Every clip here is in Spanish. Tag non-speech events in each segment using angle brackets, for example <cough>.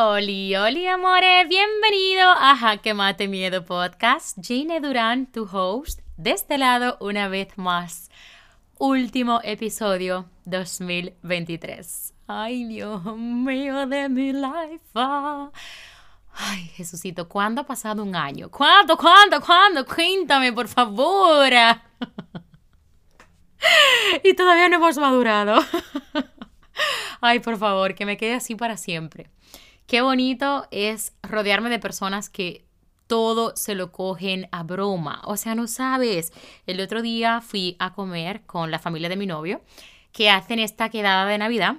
Oli, oli, amores, bienvenido a Jaque Mate Miedo Podcast. Jane Durán, tu host, de este lado una vez más. Último episodio 2023. Ay, Dios mío de mi life. Ay, Jesucito, ¿cuándo ha pasado un año? ¿Cuándo, cuándo, cuándo? Cuéntame, por favor. y todavía no hemos madurado. Ay, por favor, que me quede así para siempre. Qué bonito es rodearme de personas que todo se lo cogen a broma. O sea, no sabes. El otro día fui a comer con la familia de mi novio que hacen esta quedada de Navidad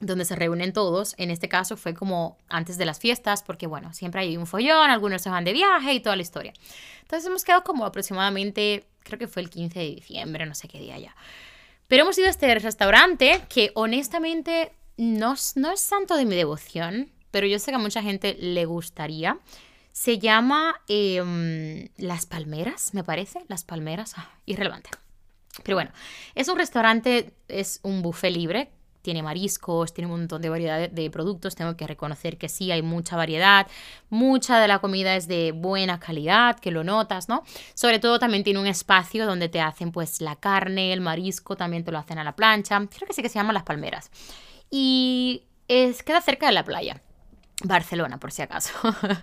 donde se reúnen todos. En este caso fue como antes de las fiestas, porque bueno, siempre hay un follón, algunos se van de viaje y toda la historia. Entonces hemos quedado como aproximadamente, creo que fue el 15 de diciembre, no sé qué día ya. Pero hemos ido a este restaurante que honestamente no, no es santo de mi devoción pero yo sé que a mucha gente le gustaría. Se llama em, Las Palmeras, me parece. Las Palmeras, ah, irrelevante. Pero bueno, es un restaurante, es un buffet libre, tiene mariscos, tiene un montón de variedad de productos, tengo que reconocer que sí, hay mucha variedad, mucha de la comida es de buena calidad, que lo notas, ¿no? Sobre todo también tiene un espacio donde te hacen pues la carne, el marisco, también te lo hacen a la plancha, creo que sí que se llama Las Palmeras. Y es, queda cerca de la playa. Barcelona, por si acaso.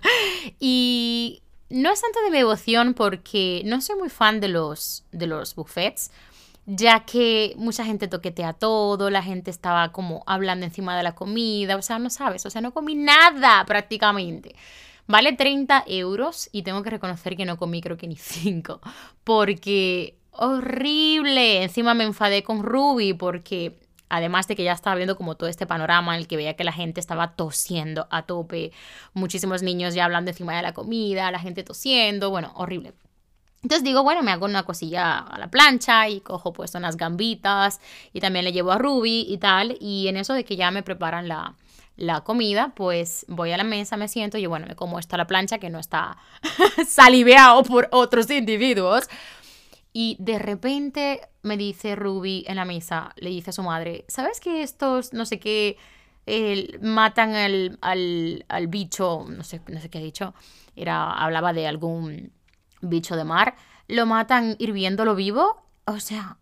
<laughs> y no es tanto de mi devoción porque no soy muy fan de los, de los buffets, ya que mucha gente toquetea todo, la gente estaba como hablando encima de la comida, o sea, no sabes, o sea, no comí nada prácticamente. Vale 30 euros y tengo que reconocer que no comí creo que ni 5, porque horrible. Encima me enfadé con Ruby porque Además de que ya estaba viendo como todo este panorama en el que veía que la gente estaba tosiendo a tope, muchísimos niños ya hablando encima de la comida, la gente tosiendo, bueno, horrible. Entonces digo, bueno, me hago una cosilla a la plancha y cojo pues unas gambitas y también le llevo a Ruby y tal. Y en eso de que ya me preparan la, la comida, pues voy a la mesa, me siento y bueno, me como esto a la plancha que no está <laughs> saliveado por otros individuos. Y de repente me dice Ruby en la mesa, le dice a su madre, ¿sabes que estos, no sé qué, matan al, al, al, bicho, no sé, no sé qué ha dicho, era, hablaba de algún bicho de mar, lo matan hirviéndolo vivo? O sea,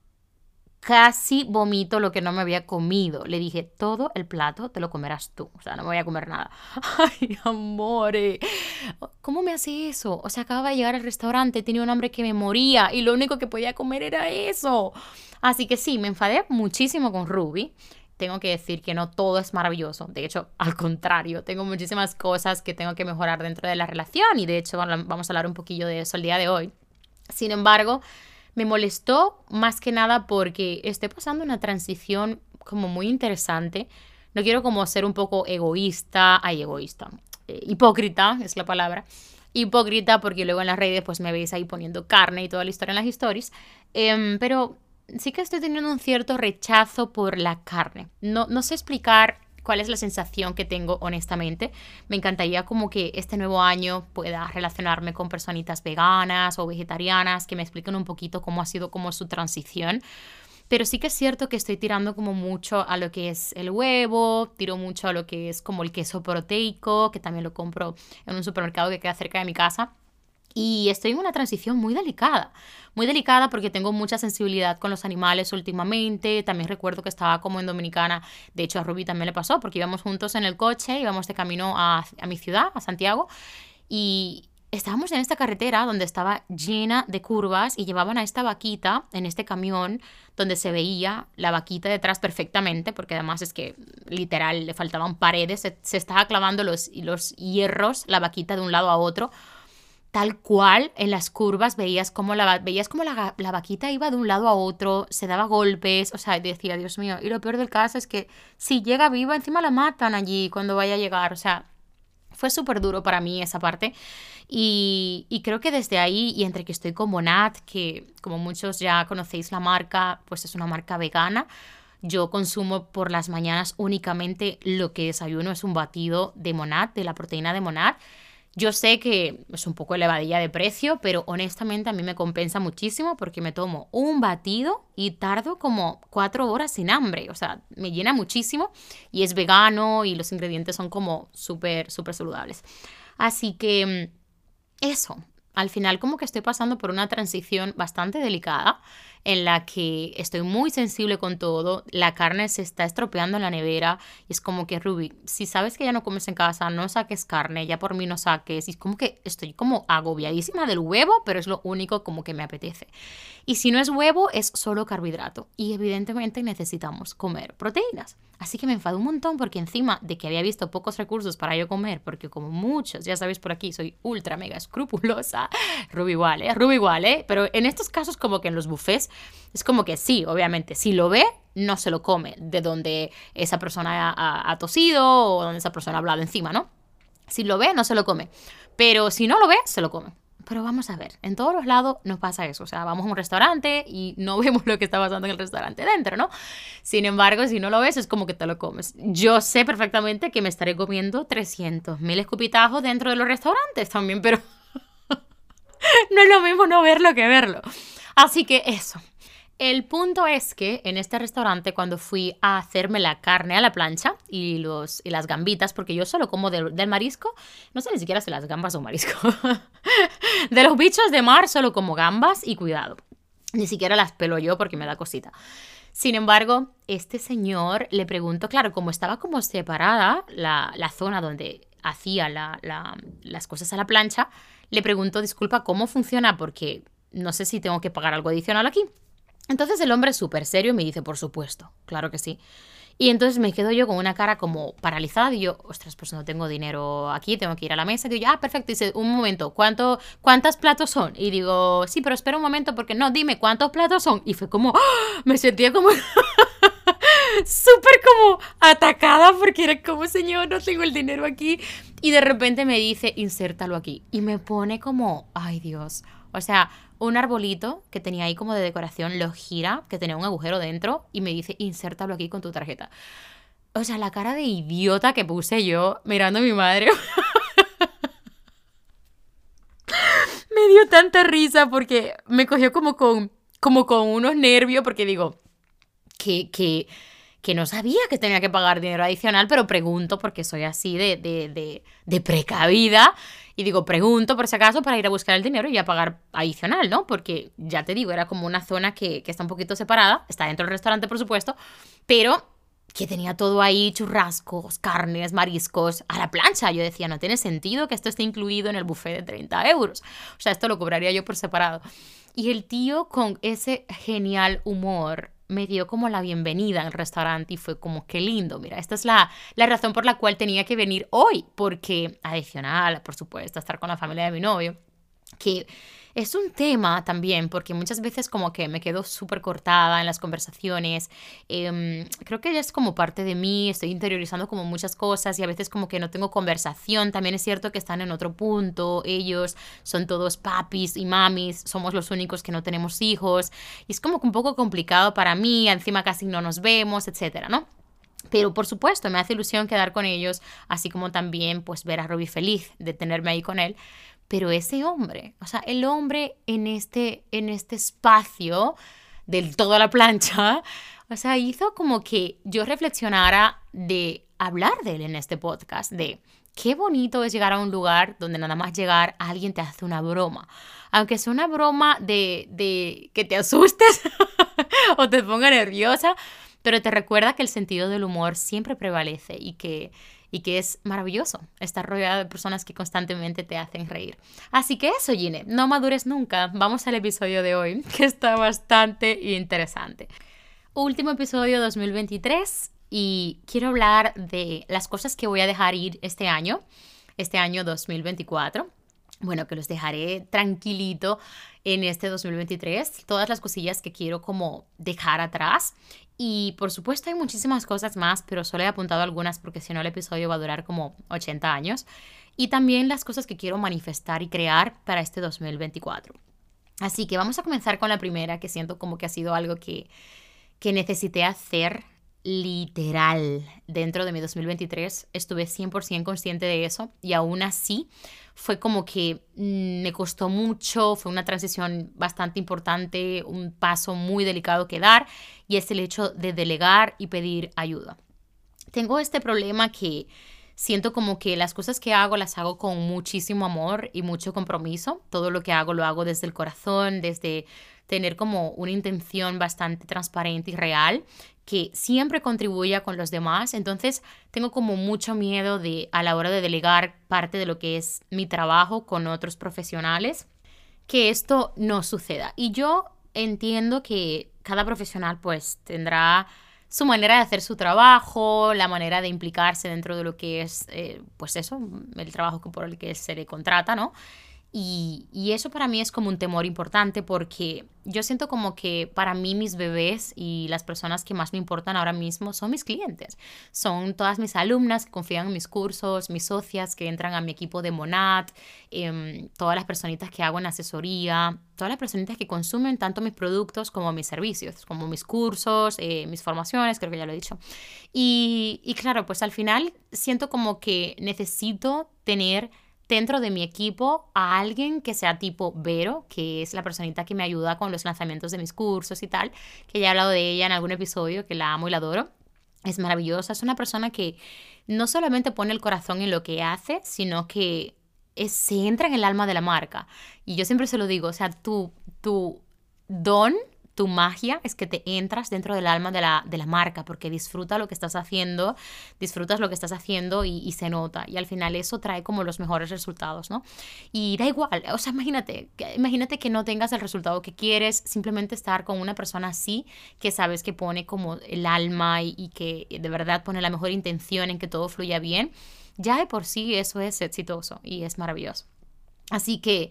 casi vomito lo que no me había comido. Le dije, todo el plato te lo comerás tú. O sea, no me voy a comer nada. <laughs> Ay, amore. ¿Cómo me hace eso? O sea, acababa de llegar al restaurante, tenía un hambre que me moría y lo único que podía comer era eso. Así que sí, me enfadé muchísimo con Ruby. Tengo que decir que no todo es maravilloso. De hecho, al contrario, tengo muchísimas cosas que tengo que mejorar dentro de la relación y de hecho vamos a hablar un poquillo de eso el día de hoy. Sin embargo, me molestó más que nada porque estoy pasando una transición como muy interesante. No quiero como ser un poco egoísta, ay, egoísta, eh, hipócrita es la palabra. Hipócrita porque luego en las redes pues me veis ahí poniendo carne y toda la historia en las stories. Em, pero sí que estoy teniendo un cierto rechazo por la carne. No, no sé explicar cuál es la sensación que tengo honestamente. Me encantaría como que este nuevo año pueda relacionarme con personitas veganas o vegetarianas que me expliquen un poquito cómo ha sido como su transición. Pero sí que es cierto que estoy tirando como mucho a lo que es el huevo, tiro mucho a lo que es como el queso proteico, que también lo compro en un supermercado que queda cerca de mi casa. Y estoy en una transición muy delicada, muy delicada porque tengo mucha sensibilidad con los animales últimamente. También recuerdo que estaba como en Dominicana, de hecho a Ruby también le pasó porque íbamos juntos en el coche, íbamos de camino a, a mi ciudad, a Santiago, y estábamos en esta carretera donde estaba llena de curvas y llevaban a esta vaquita en este camión donde se veía la vaquita detrás perfectamente, porque además es que literal le faltaban paredes, se, estaba clavando los, los hierros, la vaquita de un lado a otro tal cual en las curvas veías como la, veías como la, la, vaquita iba de un lado a otro, se daba golpes, o sea, decía, Dios mío, y lo peor del caso es que si llega viva, encima la matan allí cuando vaya a llegar, o sea, fue súper duro para mí esa parte. Y, y, creo que desde ahí, y entre que estoy con Monat, que como muchos ya conocéis la marca, pues es una marca vegana, yo consumo por las mañanas únicamente lo que desayuno es un batido de Monat, de la proteína de Monat Yo sé que es un poco elevadilla de precio, pero honestamente a mí me compensa muchísimo porque me tomo un batido y tardo como cuatro horas sin hambre. O sea, me llena muchísimo y es vegano y los ingredientes son como súper, súper saludables. Así que mm, eso, al final como que estoy pasando por una transición bastante delicada en la que estoy muy sensible con todo, la carne se está estropeando en la nevera y es como que Ruby, si sabes que ya no comes en casa, no saques carne, ya por mí no saques y es como que estoy como agobiadísima del huevo, pero es lo único como que me apetece. Y si no es huevo, es solo carbohidrato y evidentemente necesitamos comer proteínas. Así que me enfado un montón porque encima de que había visto pocos recursos para yo comer, porque como muchos, ya sabéis por aquí, soy ultra mega escrupulosa, <laughs> Ruby igual, ¿eh? Ruby igual, ¿eh? Pero en estos casos como que en los buffets es como que sí, obviamente, si lo ve, no se lo come de donde esa persona ha, tosido o donde esa persona ha hablado encima, ¿no? Si lo ve, no se lo come. Pero si no lo ve, se lo come. Pero vamos a ver, en todos los lados nos pasa eso. O sea, vamos a un restaurante y no <laughs> vemos lo que está pasando en el restaurante dentro, ¿no? Sin embargo, si no lo ves, es como que te lo comes. Yo sé perfectamente que me estaré comiendo 300.000 escupitajos dentro de los restaurantes también, pero <laughs> no es lo mismo no verlo que verlo. Así que eso. El punto es que en este restaurante, cuando fui a hacerme la carne a la plancha y, los, y las gambitas, porque yo solo como del, marisco, no sé ni siquiera si las gambas son marisco. <laughs> de los bichos de mar, solo como gambas y cuidado. Ni siquiera las pelo yo porque me da cosita. Sin embargo, este señor le preguntó, claro, como estaba como separada la, zona donde hacía las cosas a la plancha, le preguntó, disculpa, ¿cómo funciona? Porque no sé si tengo que pagar algo adicional aquí. Entonces el hombre súper serio me dice, por supuesto, claro que sí. Y entonces me quedo yo con una cara como paralizada y yo, ostras, pues no tengo dinero aquí, tengo que ir a la mesa. Y digo, ah, perfecto. Y dice, un momento, ¿cuánto, ¿cuántos platos son? Y digo, sí, pero espera un momento porque no, dime, ¿cuántos platos son? Y fue como, ¡ah! me sentía como <laughs> súper como atacada porque era como, señor, no tengo el dinero aquí. Y de repente me dice, insértalo aquí. Y me pone como, ay Dios. O sea, un arbolito que tenía ahí como de decoración lo gira, que tenía un agujero dentro, y me dice, insértalo aquí con tu tarjeta. O sea, la cara de idiota que puse yo mirando a mi madre. <laughs> me dio tanta risa porque me cogió como con, como con unos nervios, porque digo, que, que, que no sabía que tenía que pagar dinero adicional, pero pregunto porque soy así de, de, de, precavida. Y digo, pregunto por si acaso para ir a buscar el dinero y a pagar adicional, ¿no? Porque ya te digo, era como una zona que, está un poquito separada, está dentro del restaurante, por supuesto, pero que tenía todo ahí, churrascos, carnes, mariscos, a la plancha. Yo decía, no tiene sentido que esto esté incluido en el buffet de 30 euros. O sea, esto lo cobraría yo por separado. Y el tío con ese genial humor me dio como la bienvenida al restaurante y fue como, qué lindo, mira, esta es la, la razón por la cual tenía que venir hoy, porque adicional, por supuesto, estar con la familia de mi novio, que es un tema también, porque muchas veces como que me quedo súper cortada en las conversaciones. Em, creo que es como parte de mí, estoy interiorizando como muchas cosas y a veces como que no tengo conversación. También es cierto que están en otro punto, ellos son todos papis y mamis, somos los únicos que no tenemos hijos. Y es como un poco complicado para mí, encima casi no nos vemos, etcétera, ¿no? Pero por supuesto, me hace ilusión quedar con ellos, así como también pues ver a Robbie feliz de tenerme ahí con él. Pero ese hombre, o sea, el hombre en este, en este espacio del todo a la plancha, o sea, hizo como que yo reflexionara de hablar de él en este podcast, de qué bonito es llegar a un lugar donde nada más llegar alguien te hace una broma. Aunque sea una broma de, de que te asustes <laughs> o te ponga nerviosa, pero te recuerda que el sentido del humor siempre prevalece y que y que es maravilloso estar rodeado de personas que constantemente te hacen reír. Así que eso, Gine, no madures nunca. Vamos al episodio de hoy, <laughs> que está bastante interesante. Último episodio 2023 y quiero hablar de las cosas que voy a dejar ir este año, este año 2024 bueno, que los dejaré tranquilito en este 2023, todas las cosillas que quiero como dejar atrás y por supuesto hay muchísimas cosas más, pero solo he apuntado algunas porque si no el episodio va a durar como 80 años. Y también las cosas que quiero manifestar y crear para este 2024. Así que vamos a comenzar con la primera, que siento como que ha sido algo que, que necesité hacer literal dentro de mi 2023. Estuve 100% consciente de eso y aún así fue como que mm, me costó mucho, fue una transición bastante importante, un paso muy delicado que dar y es el hecho de delegar y pedir ayuda. Tengo este problema que siento como que las cosas que hago las hago con muchísimo amor y mucho compromiso. Todo lo que hago lo hago desde el corazón, desde tener como una intención bastante transparente y real que siempre contribuya con los demás. Entonces tengo como mucho miedo de a la hora de delegar parte de lo que es mi trabajo con otros profesionales, que esto no suceda. Y yo entiendo que cada profesional pues tendrá su manera de hacer su trabajo, la manera de implicarse dentro de lo que es, eh, pues eso, el trabajo por el que se le contrata, ¿no? Y, y, eso para mí es como un temor importante porque yo siento como que para mí mis bebés y las personas que más me importan ahora mismo son mis clientes. Son todas mis alumnas que confían en mis cursos, mis socias que entran a mi equipo de Monad, eh, todas las personitas que hago en asesoría, todas las personitas que consumen tanto mis productos como mis servicios, como mis cursos, eh, mis formaciones, creo que ya lo he dicho. Y, y claro, pues al final siento como que necesito tener dentro de mi equipo a alguien que sea tipo Vero, que es la personita que me ayuda con los lanzamientos de mis cursos y tal, que ya he hablado de ella en algún episodio, que la amo y la adoro. Es maravillosa, es una persona que no solamente pone el corazón en lo que hace, sino que se entra en el alma de la marca. Y yo siempre se lo digo, o sea, tu, tu don tu magia es que te entras dentro del alma de la, de la marca, porque disfruta lo que estás haciendo, disfrutas lo que estás haciendo y, se nota. Y al final eso trae como los mejores resultados, ¿no? Y da igual, o sea, imagínate, imagínate que no tengas el resultado que quieres, simplemente estar con una persona así, que sabes que pone como el alma y, y que de verdad pone la mejor intención en que todo fluya bien, ya de por sí eso es exitoso y es maravilloso. Así que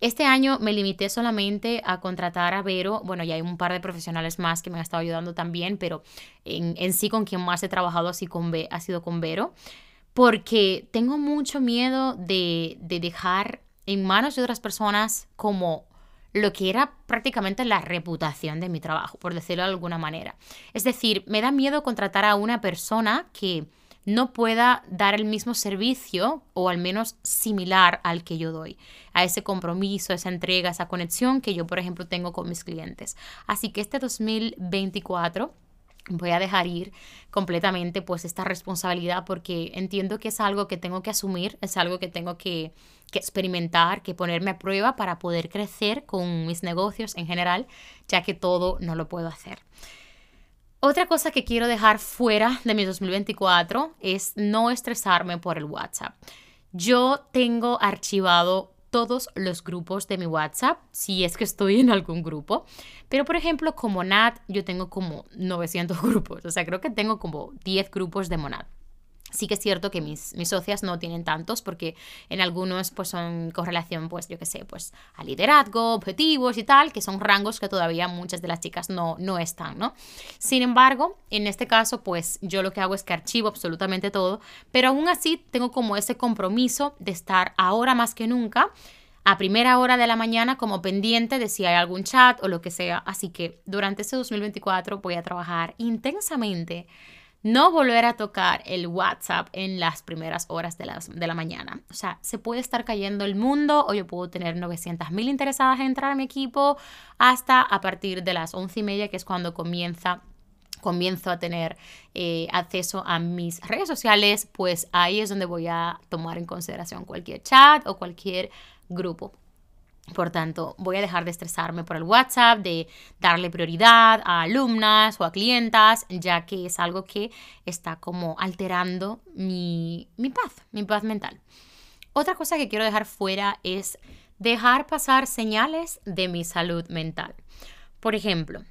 este año me limité solamente a contratar a Vero, bueno, ya hay un par de profesionales más que me han estado ayudando también, pero en, sí con quien más he trabajado así ha sido con Vero, porque tengo mucho miedo de, de dejar en manos de otras personas como lo que era prácticamente la reputación de mi trabajo, por decirlo de alguna manera. Es decir, me da miedo contratar a una persona que no pueda dar el mismo servicio o al menos similar al que yo doy, a ese compromiso, esa entrega, esa conexión que yo, por ejemplo, tengo con mis clientes. Así que este 2024 voy a dejar ir completamente pues esta responsabilidad porque entiendo que es algo que tengo que asumir, es algo que tengo que, que, experimentar, que ponerme a prueba para poder crecer con mis negocios en general, ya que todo no lo puedo hacer. Otra cosa que quiero dejar fuera de mi 2024 es no estresarme por el WhatsApp. Yo tengo archivado todos los grupos de mi WhatsApp, si es que estoy en algún grupo. Pero, por ejemplo, como Nat, yo tengo como 900 <laughs> grupos. O sea, creo que tengo como 10 grupos de Monad. Sí que es cierto que mis, mis socias no tienen tantos porque en algunos pues son con relación pues yo qué sé pues a liderazgo, objetivos y tal, que son rangos que todavía muchas de las chicas no, no están, ¿no? Sin embargo, en este caso pues yo lo que hago es que archivo absolutamente todo, pero aún así tengo como ese compromiso de estar ahora más que nunca a primera hora de la mañana como pendiente de si hay algún chat o lo que sea. Así que durante este 2024 voy a trabajar intensamente no volver a tocar el WhatsApp en las primeras horas de, de la mañana. O sea, se puede estar cayendo el mundo o yo puedo tener 900 mil interesadas en entrar a mi equipo hasta a partir de las once y media, que es cuando comienza comienzo a tener eh, acceso a mis redes sociales, pues ahí es donde voy a tomar en consideración cualquier chat o cualquier grupo. Por tanto, voy a dejar de estresarme por el WhatsApp, de darle prioridad a alumnas o a clientas, ya que es algo que está como alterando mi, mi paz, mi paz mental. Otra cosa que quiero dejar fuera es dejar pasar señales de mi salud mental. Por ejemplo,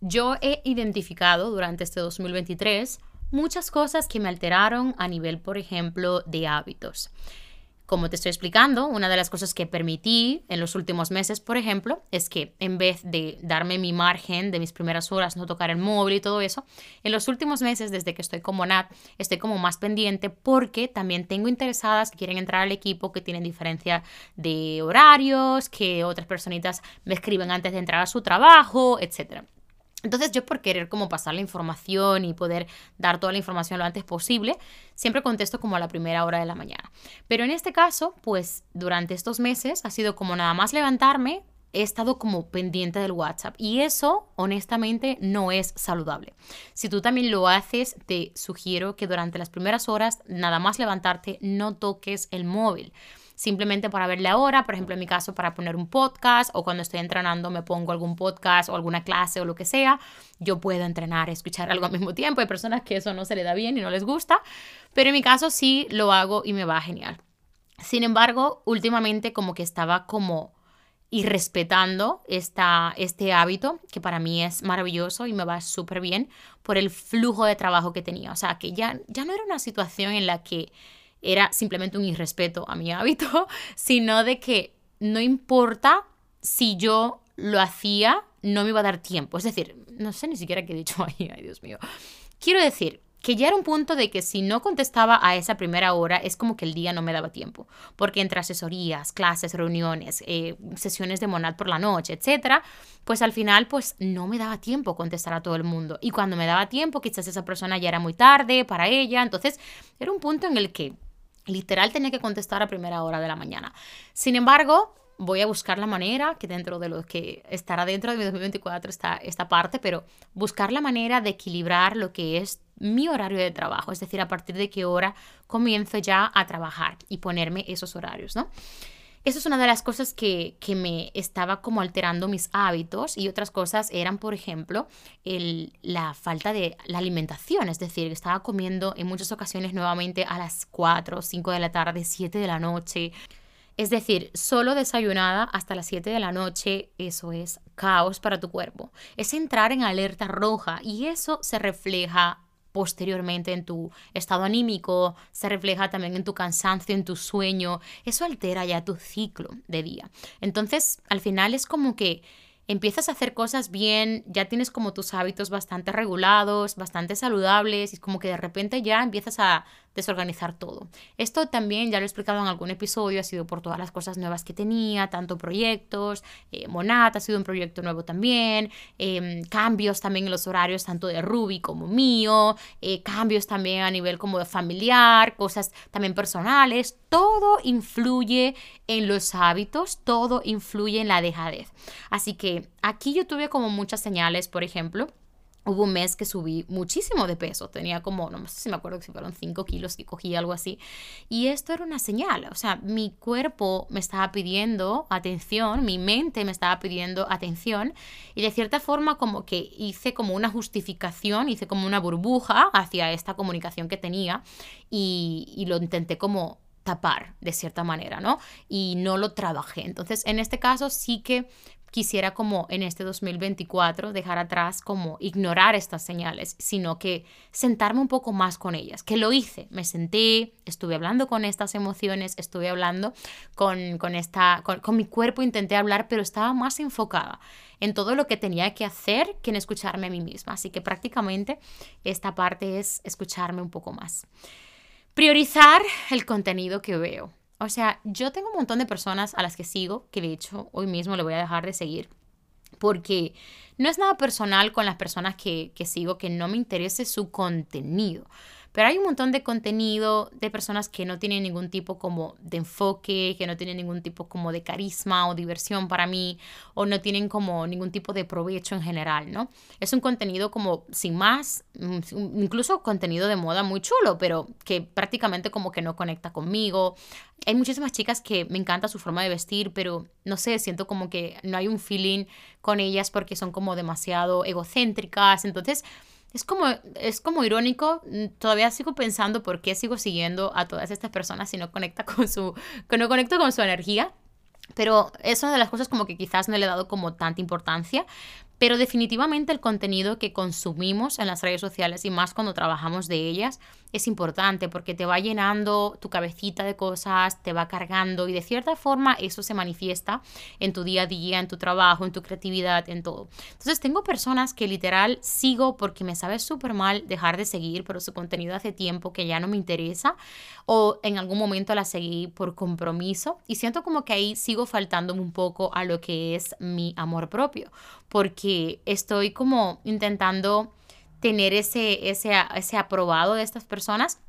yo he identificado durante este 2023 muchas cosas que me alteraron a nivel, por ejemplo, de hábitos. Como te estoy explicando, una de las cosas que permití en los últimos meses, por ejemplo, es que en vez de darme mi margen de mis primeras horas, no tocar el móvil y todo eso, en los últimos meses, desde que estoy como Nat, estoy como más pendiente porque también tengo interesadas que quieren entrar al equipo, que tienen diferencia de horarios, que otras personitas me escriben antes de entrar a su trabajo, etc. Entonces yo por querer como pasar la información y poder dar toda la información lo antes posible, siempre contesto como a la primera hora de la mañana. Pero en este caso, pues durante estos meses ha sido como nada más levantarme, he estado como pendiente del WhatsApp y eso honestamente no es saludable. Si tú también lo haces, te sugiero que durante las primeras horas, nada más levantarte, no toques el móvil simplemente para ver la hora, por ejemplo en mi caso para poner un podcast o cuando estoy entrenando me pongo algún podcast o alguna clase o lo que sea, yo puedo entrenar, escuchar <laughs> algo al mismo tiempo, hay personas que eso no se le da bien y no les gusta, pero en mi caso sí lo hago y me va genial. Sin embargo, últimamente como que estaba como irrespetando esta, este hábito que para mí es maravilloso y me va súper bien por el flujo de trabajo que tenía. O sea, que ya, ya no era una situación en la que era simplemente un irrespeto a mi hábito, <laughs> sino de que no importa si yo lo hacía, no me iba a dar tiempo. Es decir, no sé ni siquiera qué he dicho <laughs> ahí, ay Dios mío. Quiero decir que ya era un punto de que si no contestaba a esa primera hora es como que el día no me daba tiempo, porque entre asesorías, clases, reuniones, eh, sesiones de monad por la noche, etcétera, pues al final pues no me daba tiempo contestar a todo el mundo y cuando me daba tiempo quizás esa persona ya era muy tarde para ella, entonces era un punto en el que Literal tenía que contestar a primera hora de la mañana. Sin embargo, voy a buscar la manera, que dentro de lo que estará dentro de mi 2024 está esta parte, pero buscar la manera de equilibrar lo que es mi horario de trabajo, es decir, a partir de qué hora comienzo ya a trabajar y ponerme esos horarios, ¿no? Eso es una de las cosas que, me estaba como alterando mis hábitos y otras cosas eran, por ejemplo, el, la falta de la alimentación, es decir, estaba comiendo en muchas ocasiones nuevamente a las 4, 5 de la tarde, 7 de la noche. Es decir, solo desayunada hasta las 7 de la noche, eso es caos para tu cuerpo. Es entrar en alerta roja y eso se refleja posteriormente en tu estado anímico, se refleja también en tu cansancio, en tu sueño, eso altera ya tu ciclo de día. Entonces, al final es como que empiezas a hacer cosas bien, ya tienes como tus hábitos bastante regulados, bastante saludables y es como que de repente ya empiezas a desorganizar todo. Esto también ya lo he explicado en algún episodio, ha sido por todas las cosas nuevas que tenía, tanto proyectos, eh, Monat ha sido un proyecto nuevo también, em, cambios también en los horarios tanto de Ruby como mío, eh, cambios también a nivel como de familiar, cosas también personales, todo influye en los hábitos, todo influye en la dejadez. Así que aquí yo tuve como muchas señales, por ejemplo, Hubo un mes que subí muchísimo de peso, tenía como, no sé si me acuerdo si fueron 5 kilos que cogí algo así. Y esto era una señal, o sea, mi cuerpo me estaba pidiendo atención, mi mente me estaba pidiendo atención y de cierta forma como que hice como una justificación, hice como una burbuja hacia esta comunicación que tenía y lo intenté como tapar de cierta manera, ¿no? Y no lo trabajé. Entonces, en este caso sí que quisiera como en este 2024 dejar atrás como ignorar estas señales, sino que sentarme un poco más con ellas, que lo hice, me senté, estuve hablando con estas emociones, estuve hablando con, con esta, con, con mi cuerpo, intenté hablar, pero estaba más enfocada en todo lo que tenía que hacer que en escucharme a mí misma. Así que prácticamente esta parte es escucharme un poco más. Priorizar el contenido que veo. O sea, yo tengo un montón de personas a las que sigo, que de hecho hoy mismo le voy a dejar de seguir, porque no es nada personal con las personas que, que sigo que no me interese su contenido. Pero hay un montón de contenido de personas que no tienen ningún tipo como de enfoque, que no tienen ningún tipo como de carisma o diversión para mí, o no tienen como ningún tipo de provecho en general, ¿no? Es un contenido como sin más, mm, incluso contenido de moda muy chulo, pero que prácticamente como que no conecta conmigo. Hay muchísimas chicas que me encanta su forma de vestir, pero no sé, siento como que no hay un feeling con ellas porque son como demasiado egocéntricas. Entonces, es como, es como irónico, mm, todavía sigo pensando por qué sigo siguiendo a todas estas personas si no conecta <laughs> con su, que no conecto con su energía. Pero es una de las cosas como que quizás no le he dado como tanta importancia. Pero definitivamente el contenido que consumimos en las redes sociales y más cuando trabajamos de ellas es importante porque te va llenando tu cabecita de cosas, te va cargando y de cierta forma eso se manifiesta en tu día a día, en tu trabajo, en tu creatividad, en todo. Entonces tengo personas que literal sigo porque me sabe súper mal dejar de seguir, pero su contenido hace tiempo que ya no me interesa o en algún momento la seguí por compromiso y siento como que ahí sigo faltándome un poco a lo que es mi amor propio porque porque estoy como intentando tener ese, ese, ese aprobado de estas personas.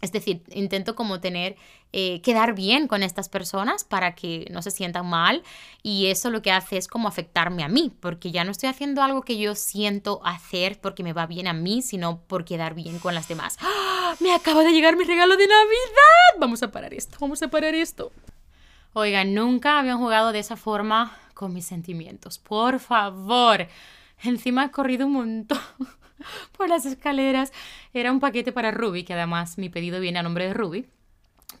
Es decir, intento como tener, eh, quedar bien con estas personas para que no se sientan mal y eso lo que hace es como afectarme a mí, porque ya no estoy haciendo algo que yo siento hacer porque me va bien a mí, sino por quedar bien con las demás. ¡Ah! Me acaba de llegar mi regalo de Navidad. Vamos a parar esto, vamos a parar esto. Oigan, nunca habían jugado de esa forma con mis sentimientos. Por favor. Encima he corrido un montón <laughs> por las escaleras. Era un paquete para Ruby, que además mi pedido viene a nombre de Ruby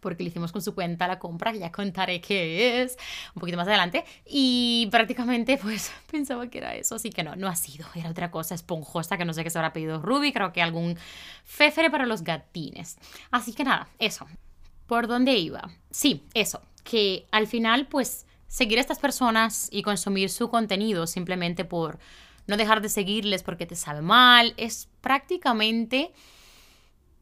porque le hicimos con su cuenta la compra, que ya contaré qué es un poquito más adelante. Y prácticamente pues <laughs> pensaba que era eso, así que no, no ha sido. Era otra cosa esponjosa que no sé qué se habrá pedido Ruby, creo que algún fefere para los gatines. Así que nada, eso. ¿Por dónde iba? Sí, eso que al final pues seguir a estas personas y consumir su contenido simplemente por no dejar de seguirles porque te sabe mal, es prácticamente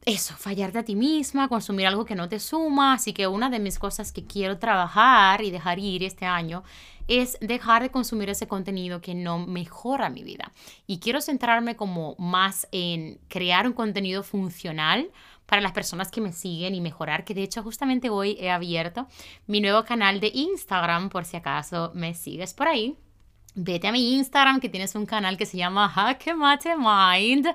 eso, fallarte a ti misma, consumir algo que no te suma. Así que una de mis cosas que quiero trabajar y dejar ir este año es dejar de consumir ese contenido que no mejora mi vida. Y quiero centrarme como más en crear un contenido funcional para las personas que me siguen y mejorar, que de hecho justamente hoy he abierto mi nuevo canal de Instagram por si acaso me sigues por ahí vete a mi Instagram que tienes un canal que se llama Hackemate Mind.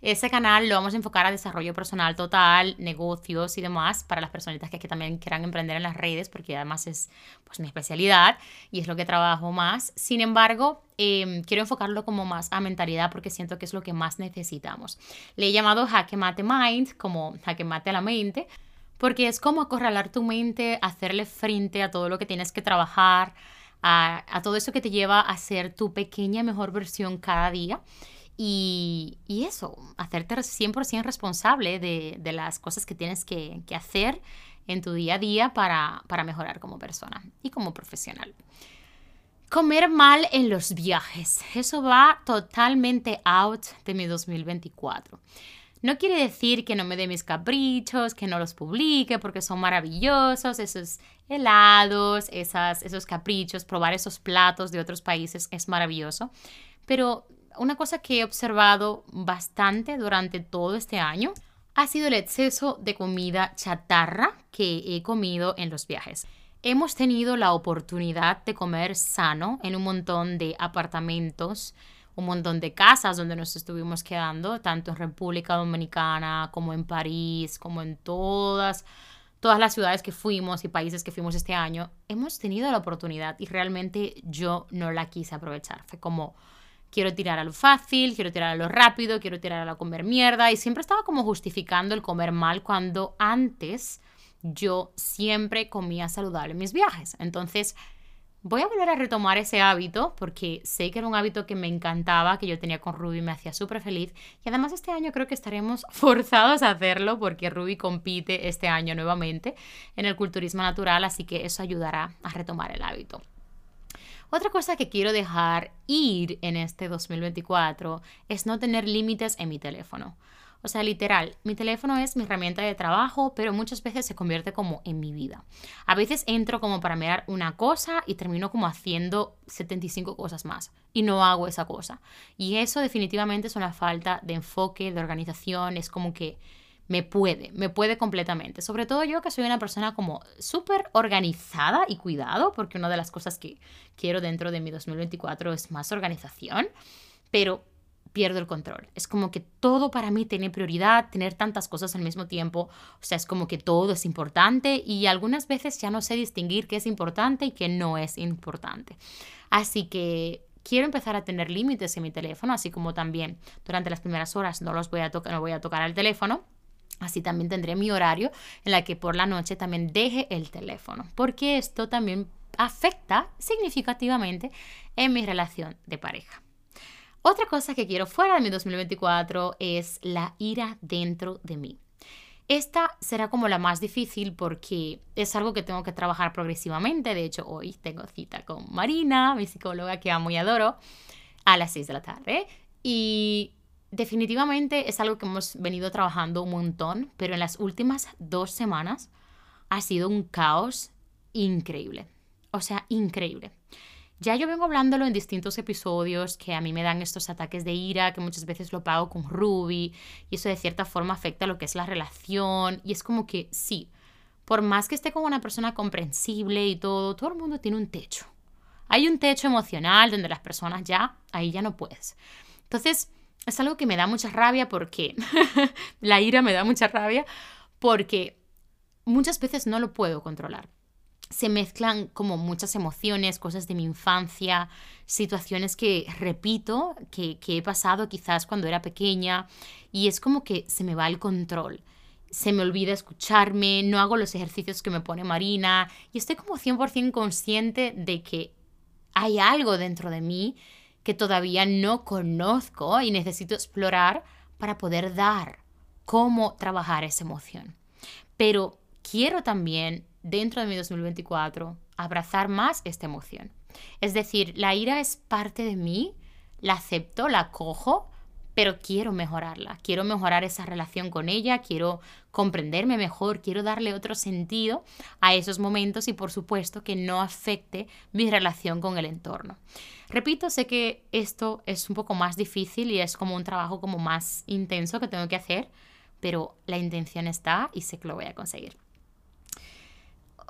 Ese canal lo vamos a enfocar a desarrollo personal total, negocios y demás para las personitas que, que también quieran emprender en las redes porque además es pues mi especialidad y es lo que trabajo más. Sin embargo, em, quiero enfocarlo como más a mentalidad porque siento que es lo que más necesitamos. Le he llamado Hackemate Mind como Hackemate a la mente porque es como acorralar tu mente, hacerle frente a todo lo que tienes que trabajar a, todo eso que te lleva a ser tu pequeña mejor versión cada día. Y, eso, hacerte 100% responsable de, de, las cosas que tienes que, que, hacer en tu día a día para, para mejorar como persona y como profesional. Comer mal en los viajes. Eso va totalmente out de mi 2024. No quiere decir que no me dé mis caprichos, que no los publique porque son maravillosos, esos helados, esas, esos caprichos, probar esos platos de otros países es maravilloso. Pero una cosa que he observado bastante durante todo este año ha sido el exceso de comida chatarra que he comido en los viajes. Hemos tenido la oportunidad de comer sano en un montón de apartamentos un montón de casas donde nos estuvimos quedando, tanto en República Dominicana como en París, como en todas, todas las ciudades que fuimos y países que fuimos este año. Hemos tenido la oportunidad y realmente yo no la quise aprovechar. Fue como, quiero tirar a lo fácil, quiero tirar a lo rápido, quiero tirar a lo comer mierda y siempre estaba como justificando el comer mal cuando antes yo siempre comía saludable en mis viajes. Entonces, Voy a volver a retomar ese hábito porque sé que era un hábito que me encantaba, que yo tenía con Ruby, me hacía súper feliz. Y además este año creo que estaremos <laughs> forzados a hacerlo porque Ruby compite este año nuevamente en el culturismo natural, así que eso ayudará a retomar el hábito. Otra cosa que quiero dejar ir en este 2024 es no tener límites en mi teléfono. O sea, literal, mi teléfono es mi herramienta de trabajo, pero muchas veces se convierte como en mi vida. A veces entro como para mirar una cosa y termino como haciendo 75 cosas más y no hago esa cosa. Y eso definitivamente es una falta de enfoque, de organización, es como que me puede, me puede completamente. Sobre todo yo que soy una persona como súper organizada y cuidado, porque una de las cosas que quiero dentro de mi 2024 es más organización, pero pierdo el control. Es como que todo para mí tiene prioridad, tener tantas cosas al mismo tiempo. O sea, es como que todo es importante y algunas veces ya no sé distinguir qué es importante y qué no es importante. Así que quiero empezar a tener límites en mi teléfono, así como también durante las primeras horas no los voy a tocar, no voy a tocar el teléfono. Así también tendré mi horario en la que por la noche también deje el teléfono, porque esto también afecta significativamente en mi relación de pareja. Otra cosa que quiero fuera de mi 2024 es la ira dentro de mí. Esta será como la más difícil porque es algo que tengo que trabajar progresivamente. De hecho, hoy tengo cita con Marina, mi psicóloga que amo y adoro, a las 6 de la tarde. Y definitivamente es algo que hemos venido trabajando un montón, pero en las últimas dos semanas ha sido un caos increíble. O sea, increíble. Ya yo vengo hablándolo en distintos episodios que a mí me dan estos ataques de ira, que muchas veces lo pago con Ruby, y eso de cierta forma afecta lo que es la relación, y es como que sí, por más que esté con una persona comprensible y todo, todo el mundo tiene un techo. Hay un techo emocional donde las personas ya, ahí ya no puedes. Entonces, es algo que me da mucha rabia porque <laughs> la ira me da mucha rabia porque muchas veces no lo puedo controlar se mezclan como muchas emociones, cosas de mi infancia, situaciones que repito, que, he pasado quizás cuando era pequeña, y es como que se me va el control. Se me olvida escucharme, no hago los ejercicios que me pone Marina, y estoy como 100% consciente de que hay algo dentro de mí que todavía no conozco y necesito explorar para poder dar cómo trabajar esa emoción. Pero quiero también dentro de mi 2024 abrazar más esta emoción. Es decir, la ira es parte de mí, la acepto, la cojo, pero quiero mejorarla, quiero mejorar esa relación con ella, quiero comprenderme mejor, quiero darle otro sentido a esos momentos y por supuesto que no afecte mi relación con el entorno. Repito, sé que esto es un poco más difícil y es como un trabajo como más intenso que tengo que hacer, pero la intención está y sé que lo voy a conseguir.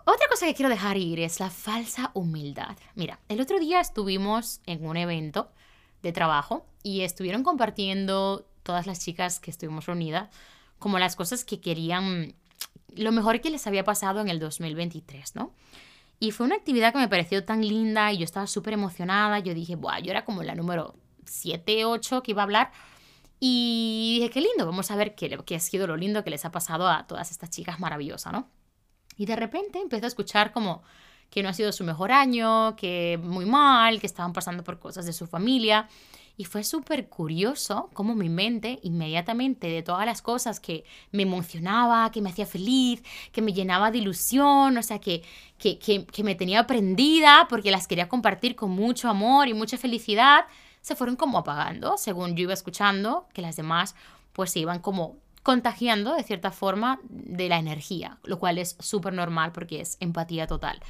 Otra cosa que quiero dejar ir es la falsa humildad. Mira, el otro día estuvimos en un evento de trabajo y estuvieron compartiendo todas las chicas que estuvimos reunidas como las cosas que querían, lo mejor que les había pasado en el 2023, ¿no? Y fue una actividad que me pareció tan linda y yo estaba súper emocionada. Yo dije, Buah, yo era como la número 7, 8 que iba a hablar. Y dije, qué lindo, vamos a ver qué, qué ha sido lo lindo que les ha pasado a todas estas chicas maravillosas, ¿no? Y de repente empezó a escuchar como que no ha sido su mejor año, que muy mal, que estaban pasando por cosas de su familia. Y fue súper curioso cómo mi mente inmediatamente de todas las cosas que me emocionaba, que me hacía feliz, que me llenaba de ilusión, o sea, que, que, que, que me tenía prendida porque las quería compartir con mucho amor y mucha felicidad, se fueron como apagando, según yo iba escuchando, que las demás pues se iban como contagiando de cierta forma de la energía, lo cual es súper normal porque es empatía total.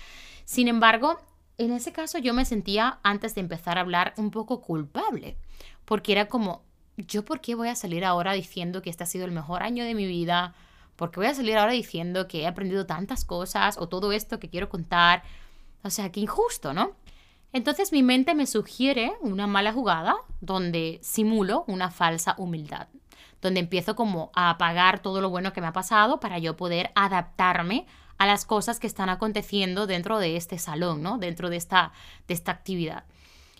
Sin embargo, en ese caso yo me sentía, antes de empezar a hablar, un poco culpable, porque era como, ¿yo por qué voy a salir ahora diciendo que este ha sido el mejor año de mi vida? ¿Por qué voy a salir ahora diciendo que he aprendido tantas cosas o todo esto que quiero contar? O sea, qué injusto, ¿no? Entonces mi mente me sugiere una mala jugada donde simulo una falsa humildad donde empiezo como a apagar todo lo bueno que me ha pasado para yo poder adaptarme a las cosas que están aconteciendo dentro de este salón, ¿no? Dentro de esta, de esta actividad.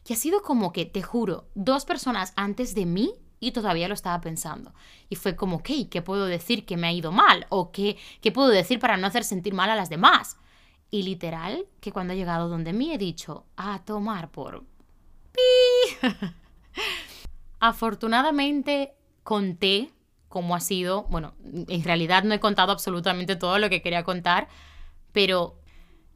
Y ha sido como que, te juro, dos personas antes de mí y todavía lo estaba pensando. Y fue como, ok, ¿qué puedo decir que me ha ido mal? ¿O qué, qué puedo decir para no hacer sentir mal a las demás? Y literal, que cuando ha llegado donde mí he dicho, a tomar por... ¡Pi! <laughs> Afortunadamente conté cómo ha sido, bueno, en realidad no he contado absolutamente todo lo que quería contar, pero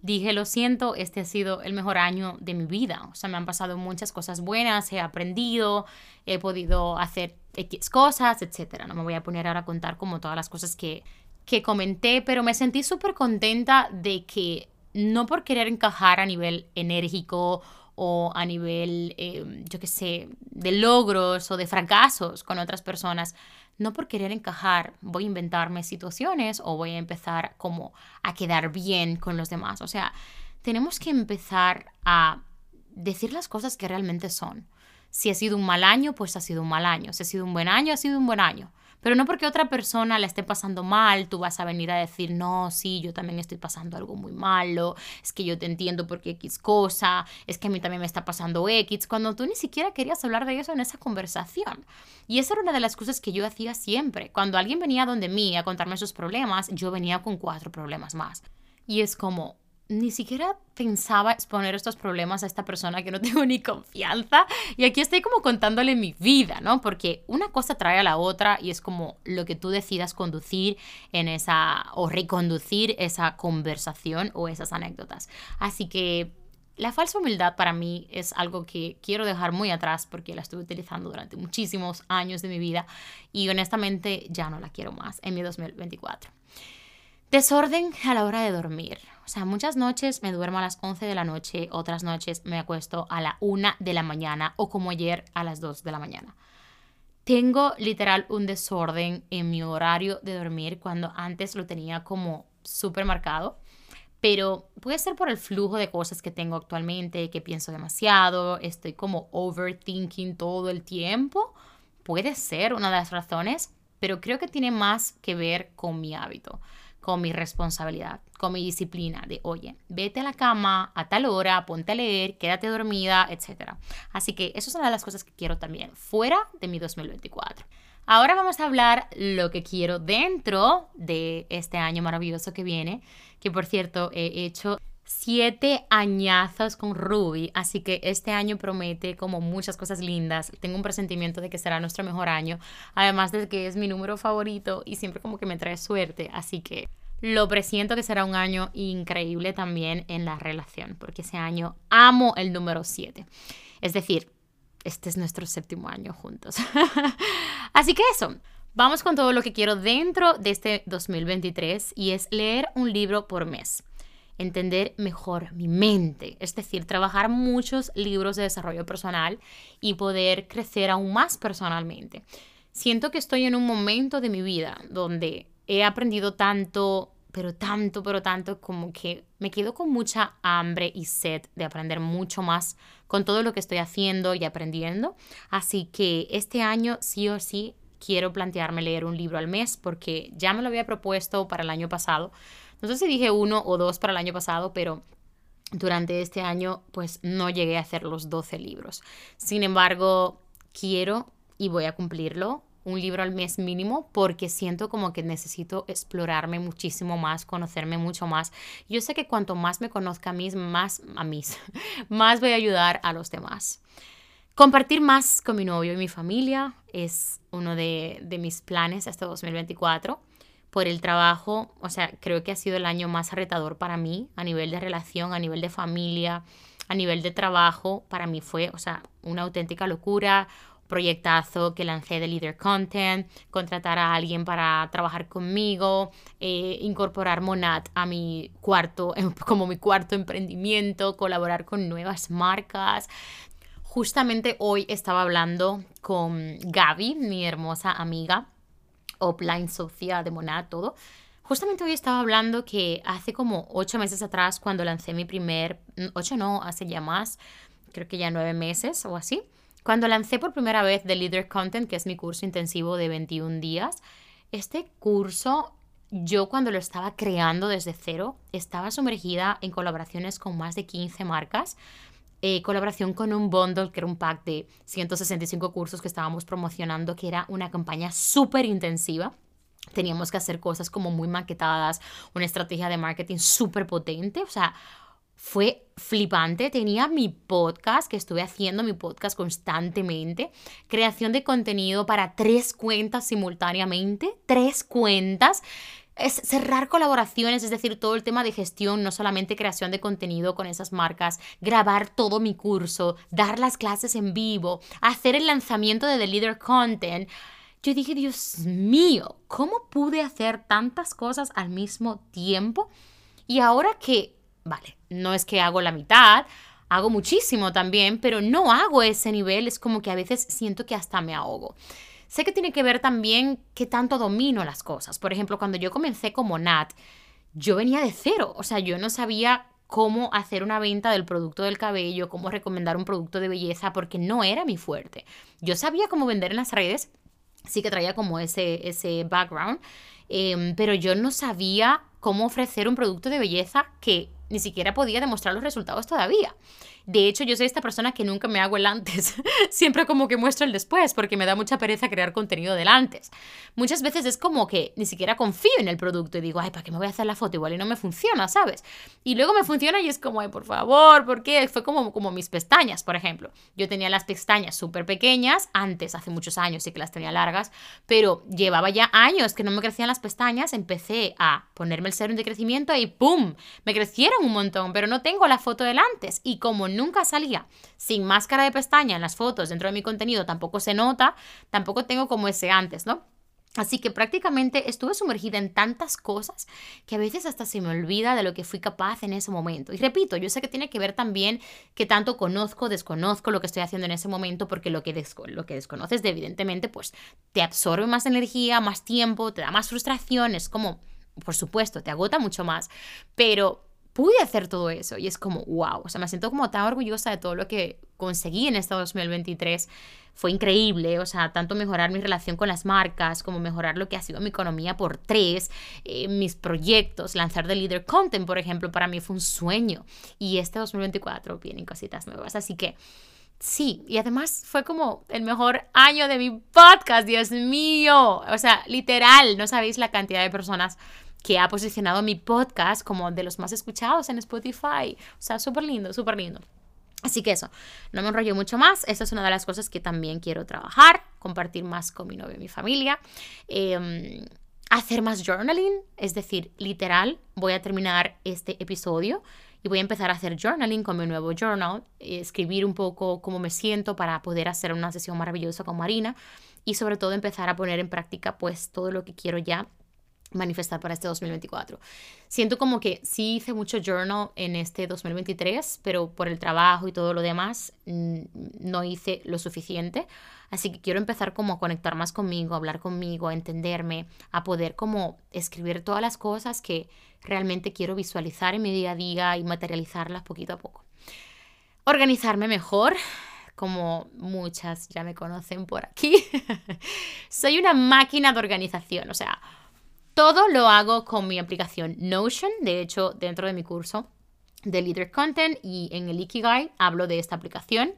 dije, lo siento, este ha sido el mejor año de mi vida. O sea, me han pasado muchas cosas buenas, he aprendido, he podido hacer X cosas, etc. No me voy a poner ahora a contar como todas las cosas que, que comenté, pero me sentí súper contenta de que no por querer encajar a nivel enérgico o a nivel, eh, yo qué sé, de logros o de fracasos con otras personas. No por querer encajar voy a inventarme situaciones o voy a empezar como a quedar bien con los demás. O sea, tenemos que empezar a decir las cosas que realmente son. Si ha sido un mal año, pues ha sido un mal año. Si ha sido un buen año, ha sido un buen año. Pero no porque otra persona la esté pasando mal, tú vas a venir a decir, no, sí, yo también estoy pasando algo muy malo, es que yo te entiendo porque X cosa, es que a mí también me está pasando X, cuando tú ni siquiera querías hablar de eso en esa conversación. Y esa era una de las cosas que yo hacía siempre. Cuando alguien venía donde mí a contarme sus problemas, yo venía con cuatro problemas más. Y es como, ni siquiera pensaba exponer estos problemas a esta persona que no <laughs> tengo ni confianza. Y aquí estoy como contándole mi vida, ¿no? Porque una cosa trae a la otra y es como lo que tú decidas conducir en esa o reconducir esa conversación o esas anécdotas. Así que la falsa humildad para mí es algo que quiero dejar muy atrás porque la estuve utilizando durante muchísimos años de mi vida y honestamente ya no la quiero más en mi 2024. Desorden a la hora de dormir. O sea, muchas noches me duermo a las 11 de la noche, otras noches me acuesto a la 1 de la mañana o como ayer a las 2 de la mañana. Tengo literal un desorden en mi horario de dormir cuando antes lo tenía como súper marcado, pero puede ser por el flujo de cosas que tengo actualmente, que pienso demasiado, estoy como overthinking todo el tiempo. Puede ser una de las razones, pero creo que tiene más que ver con mi hábito con mi responsabilidad, con mi disciplina de, oye, vete a la cama a tal hora, ponte a leer, quédate dormida, etc. Así que eso es una de las cosas que quiero también fuera de mi 2024. Ahora vamos a hablar lo que quiero dentro de este año maravilloso que viene, que por cierto he hecho siete añazos con Ruby, así que este año promete como muchas cosas lindas. Tengo un presentimiento de que será nuestro mejor año, además de que es mi número favorito y siempre como que me trae suerte, así que lo presiento que será un año increíble también en la relación, porque ese año amo el número 7. Es decir, este es nuestro séptimo año juntos. <laughs> Así que eso, vamos con todo lo que quiero dentro de este 2023 y es leer un libro por mes entender mejor mi mente, es decir, trabajar muchos libros de desarrollo personal y poder crecer aún más personalmente. Siento que estoy en un momento de mi vida donde he aprendido tanto, pero tanto, pero tanto, como que me quedo con mucha hambre y sed de aprender mucho más con todo lo que estoy haciendo y aprendiendo. Así que este año sí o sí quiero plantearme leer un libro al mes porque ya me lo había propuesto para el año pasado. No sé si dije uno o dos para el año pasado, pero durante este año pues no llegué a hacer los 12 libros. Sin embargo, quiero y voy a cumplirlo un libro al mes mínimo porque siento como que necesito explorarme muchísimo más, conocerme mucho más. Yo sé que cuanto más me conozca a mí, más a mí, <laughs> más voy a ayudar a los demás. Compartir más con mi novio y mi familia es uno de, de mis planes este 2024 por el trabajo, o sea, creo que ha sido el año más retador para mí a nivel de relación, a nivel de familia, a nivel de trabajo. Para mí fue, o sea, una auténtica locura, proyectazo que lancé de Leader Content, contratar a alguien para trabajar conmigo, eh, incorporar Monat a mi cuarto, <laughs> como mi cuarto emprendimiento, colaborar con nuevas marcas. Justamente hoy estaba hablando con Gaby, mi hermosa amiga, offline Sofía de Monat, todo. Justamente hoy estaba hablando que hace como ocho meses atrás, cuando lancé mi primer, ocho no, hace ya más, creo que ya nueve meses o así, cuando lancé por primera vez The Leader Content, que es mi curso intensivo de 21 días, este curso yo cuando lo estaba creando desde cero, estaba sumergida en colaboraciones con más de 15 marcas, eh, colaboración con un bundle que era un pack de 165 cursos que estábamos promocionando, que era una campaña súper intensiva. Teníamos que hacer cosas como muy maquetadas, una estrategia de marketing súper potente, o sea, fue flipante. Tenía mi podcast, que estuve haciendo mi podcast constantemente. Creación de contenido para tres cuentas simultáneamente. Tres cuentas es cerrar colaboraciones, es decir, todo el tema de gestión, no solamente creación de contenido con esas marcas, grabar todo mi curso, dar las clases en vivo, hacer el lanzamiento de The Leader Content. Yo dije, Dios mío, ¿cómo pude hacer tantas cosas al mismo tiempo? Y ahora que, vale, no es que hago la mitad, hago muchísimo también, pero no hago ese nivel, es como que a veces siento que hasta me ahogo. Sé que tiene que ver también qué tanto domino las cosas. Por ejemplo, cuando yo comencé como Nat, yo venía de cero. O sea, yo no sabía cómo hacer una venta del producto del cabello, cómo recomendar un producto de belleza, porque no era mi fuerte. Yo sabía cómo vender en las redes, sí que traía como ese, ese background, em, pero yo no sabía cómo ofrecer un producto de belleza que ni siquiera podía demostrar los resultados todavía. De hecho, yo soy esta persona que nunca me hago el antes, <laughs> siempre como que muestro el después, porque me da mucha pereza crear contenido del antes. Muchas veces es como que ni siquiera confío en el producto y digo, ay, ¿para qué me voy a hacer la foto? Igual y no me funciona, ¿sabes? Y luego me funciona y es como, ay, por favor, ¿por qué? Fue como, como mis pestañas, por ejemplo. Yo tenía las pestañas súper pequeñas, antes, hace muchos años sí que las tenía largas, pero llevaba ya años que no me crecían las pestañas, empecé a ponerme el serum de crecimiento y ¡pum! Me crecieron un montón, pero no tengo la foto del antes. Y como nunca salía sin máscara de pestaña en las fotos dentro de mi contenido, tampoco se nota, tampoco tengo como ese antes, ¿no? Así que prácticamente estuve sumergida en tantas cosas que a veces hasta se me olvida de lo que fui capaz en ese momento. Y repito, yo sé que tiene que ver también que tanto conozco, desconozco lo que estoy haciendo en ese momento, porque lo que, lo que desconoces, evidentemente, pues te absorbe más energía, más tiempo, te da más frustración, es como, por supuesto, te agota mucho más, pero pude hacer todo eso y es como, wow, o sea, me siento como tan orgullosa de todo lo que conseguí en este 2023 fue increíble, o sea, tanto mejorar mi relación con las marcas, como mejorar lo que ha sido mi economía por tres, eh, mis proyectos, lanzar de Leader Content, por ejemplo, para mí fue un sueño. Y este 2024 vienen cositas nuevas, así que... Sí, y además fue como el mejor año de mi podcast, Dios mío. O sea, literal, no sabéis la cantidad de personas que ha posicionado mi podcast como de los más escuchados en Spotify. O sea, súper lindo, súper lindo. Así que eso, no me enrollo mucho más. Esa es una de las cosas que también quiero trabajar, compartir más con mi novio y mi familia. Em, hacer más journaling, es decir, literal, voy a terminar este episodio y voy a empezar a hacer journaling con mi nuevo journal, escribir un poco cómo me siento para poder hacer una sesión maravillosa con Marina y sobre todo empezar a poner en práctica pues todo lo que quiero ya manifestar para este 2024. Siento como que sí hice mucho journal en este 2023, pero por el trabajo y todo lo demás no hice lo suficiente. Así que quiero empezar como a conectar más conmigo, a hablar conmigo, a entenderme, a poder como escribir todas las cosas que realmente quiero visualizar en mi día a día y materializarlas poquito a poco. Organizarme mejor, como muchas ya me conocen por aquí. <laughs> Soy una máquina de organización, o sea, todo lo hago con mi aplicación Notion, de hecho, dentro de mi curso de Leader Content y en el Ikigai hablo de esta aplicación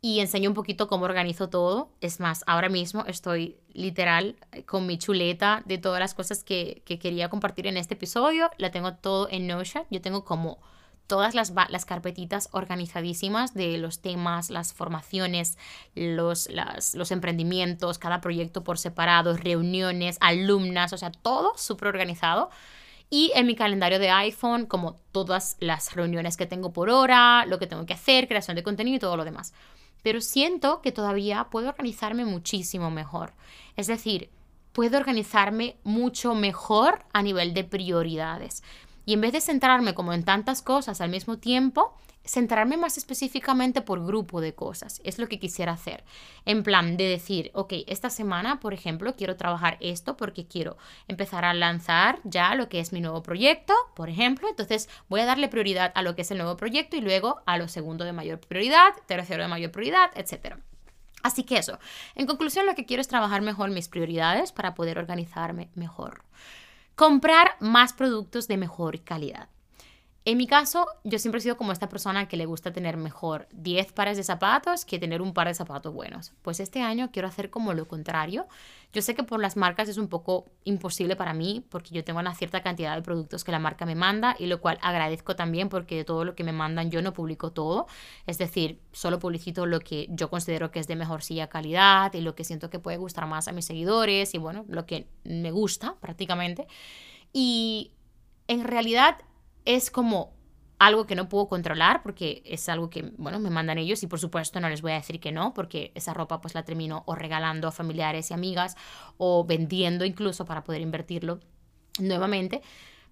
y enseño un poquito cómo organizo todo. Es más, ahora mismo estoy literal con mi chuleta de todas las cosas que, que quería compartir en este episodio. La tengo todo en Notion. Yo tengo como todas las, carpetitas organizadísimas de los temas, las formaciones, los, los emprendimientos, cada proyecto por separado, reuniones, alumnas, o sea, todo súper organizado. Y en mi calendario de iPhone, como todas las reuniones que tengo por hora, lo que tengo que hacer, creación de contenido y todo lo demás. Pero siento que todavía puedo organizarme muchísimo mejor. Es decir, puedo organizarme mucho mejor a nivel de prioridades. Y en vez de centrarme como en tantas cosas al mismo tiempo, centrarme más específicamente por grupo de cosas. Es lo que quisiera hacer. En plan de decir, ok, esta semana, por ejemplo, quiero trabajar esto porque quiero empezar a lanzar ya lo que es mi nuevo proyecto, por ejemplo. Entonces voy a darle prioridad a lo que es el nuevo proyecto y luego a lo segundo de mayor prioridad, tercero de mayor prioridad, etc. Así que eso, en conclusión lo que quiero es trabajar mejor mis prioridades para poder organizarme mejor. Comprar más productos de mejor calidad. En mi caso, yo siempre he sido como esta persona que le gusta tener mejor 10 pares de zapatos que tener un par de zapatos buenos. Pues este año quiero hacer como lo contrario. Yo sé que por las marcas es un poco imposible para mí porque yo tengo una cierta cantidad de productos que la marca me manda y lo cual agradezco también porque de todo lo que me mandan yo no publico todo. Es decir, solo publicito lo que yo considero que es de mejor silla calidad y lo que siento que puede gustar más a mis seguidores y bueno, lo que me gusta prácticamente. Y en realidad es como algo que no puedo controlar porque es algo que, bueno, me mandan ellos y por supuesto no les voy a decir que no porque esa ropa pues la termino o regalando a familiares y amigas o vendiendo incluso para poder invertirlo nuevamente.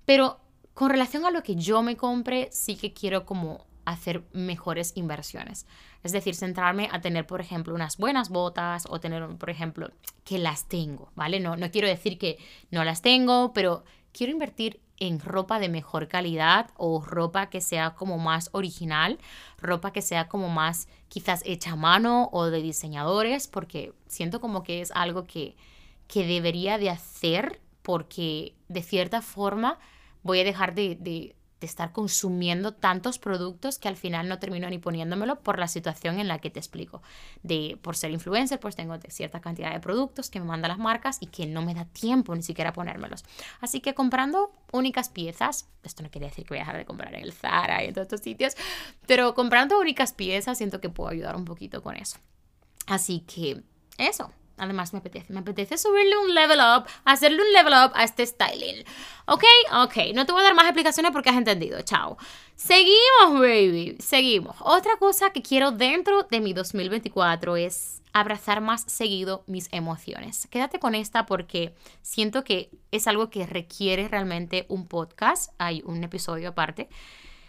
Pero con relación a lo que yo me compre, sí que quiero como hacer mejores inversiones. Es decir, centrarme a tener, por ejemplo, unas buenas botas o tener, por ejemplo, que las tengo, ¿vale? No, no quiero decir que no las tengo, pero quiero invertir en ropa de mejor calidad o ropa que sea como más original, ropa que sea como más quizás hecha a mano o de diseñadores, porque siento como que es algo que, que debería de hacer porque de cierta forma voy a dejar de, de estar consumiendo tantos productos que al final no termino ni poniéndomelo por la situación en la que te explico. De por ser influencer, pues tengo cierta cantidad de productos que me mandan las marcas y que no me da tiempo ni siquiera ponérmelos. Así que comprando únicas piezas, esto no quiere decir que voy a dejar de comprar en el Zara y en todos estos sitios, pero comprando únicas piezas siento que puedo ayudar un poquito con eso. Así que eso, Además me apetece, me apetece subirle un level up, hacerle un level up a este styling. ¿Ok? Ok, no te voy a dar más explicaciones porque has entendido. Chao. Seguimos, baby. Seguimos. Otra cosa que quiero dentro de mi 2024 es abrazar más seguido mis emociones. Quédate con esta porque siento que es algo que requiere realmente un podcast. Hay un episodio aparte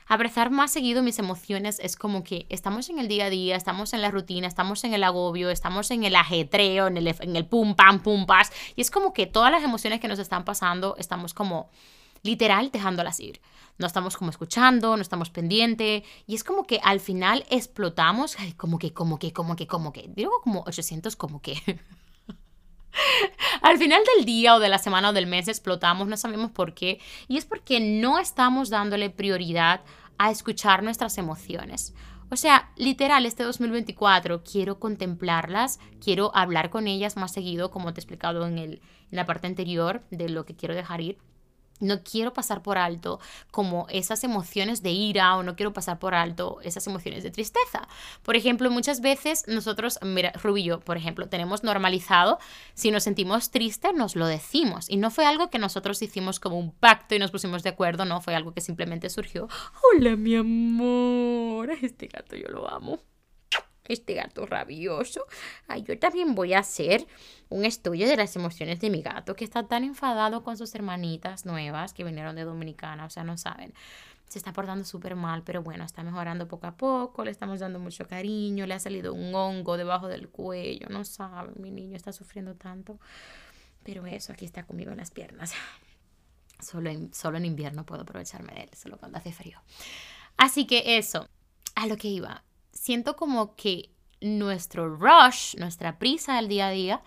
abrazar más seguido mis emociones es como que estamos en el día a día, estamos en la rutina, estamos en el agobio, estamos en el ajetreo, en el, en el pum, pam, pum, pas. Y es como que todas las emociones que nos están pasando, estamos como literal dejándolas ir. No estamos como escuchando, no estamos pendiente y es como que al final explotamos, como que, como que, como que, como que, digo como 800 como que. <laughs> Al final del día o de la semana o del mes explotamos, no sabemos por qué. Y es porque no estamos dándole prioridad a escuchar nuestras emociones. O sea, literal, este 2024 quiero contemplarlas, quiero hablar con ellas más seguido, como te he explicado en, el, en la parte anterior de lo que quiero dejar ir no quiero pasar por alto como esas emociones de ira o no quiero pasar por alto esas emociones de tristeza. Por ejemplo, muchas veces nosotros, mira, Rubillo, por ejemplo, tenemos normalizado, si nos sentimos tristes, nos lo decimos. Y no fue algo que nosotros hicimos como un pacto y nos pusimos de acuerdo, no, fue algo que simplemente surgió. Hola, mi amor, este gato yo lo amo este gato rabioso. Ay, yo también voy a hacer un estudio de las emociones de mi gato que está tan enfadado con sus hermanitas nuevas que vinieron de Dominicana, o sea, no saben. Se está portando súper mal, pero bueno, está mejorando poco a poco, le estamos dando mucho cariño, le ha salido un hongo debajo del cuello, no saben, mi niño está sufriendo tanto. Pero eso, aquí está conmigo en las piernas. Solo en, solo en invierno puedo aprovecharme de él, solo cuando hace frío. Así que eso, a lo que iba siento como que nuestro rush, nuestra prisa del día a día,